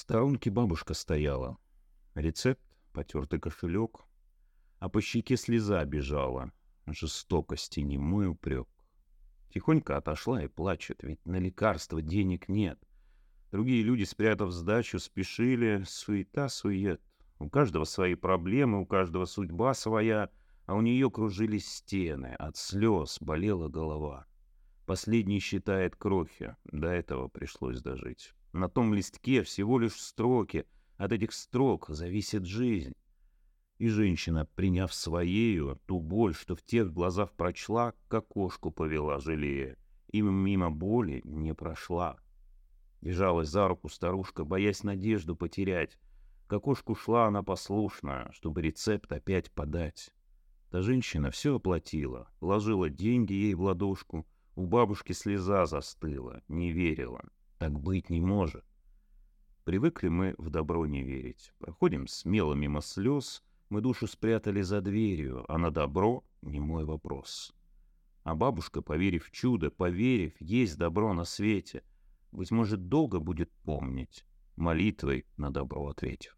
сторонке бабушка стояла. Рецепт, потертый кошелек, а по щеке слеза бежала. Жестокости не мой упрек. Тихонько отошла и плачет, ведь на лекарства денег нет. Другие люди, спрятав сдачу, спешили. Суета-сует. У каждого свои проблемы, у каждого судьба своя, а у нее кружились стены. От слез болела голова. Последний считает крохи. До этого пришлось дожить. На том листке всего лишь строки. От этих строк зависит жизнь. И женщина, приняв своею ту боль, что в тех глазах прочла, к окошку повела, жалея. Им мимо боли не прошла. Держалась за руку старушка, боясь надежду потерять. К окошку шла она послушно, чтобы рецепт опять подать. Та женщина все оплатила, вложила деньги ей в ладошку. У бабушки слеза застыла, не верила. Так быть не может. Привыкли мы в добро не верить. Проходим смело мимо слез. Мы душу спрятали за дверью, а на добро не мой вопрос. А бабушка, поверив в чудо, поверив, есть добро на свете, быть может, долго будет помнить, молитвой на добро ответив.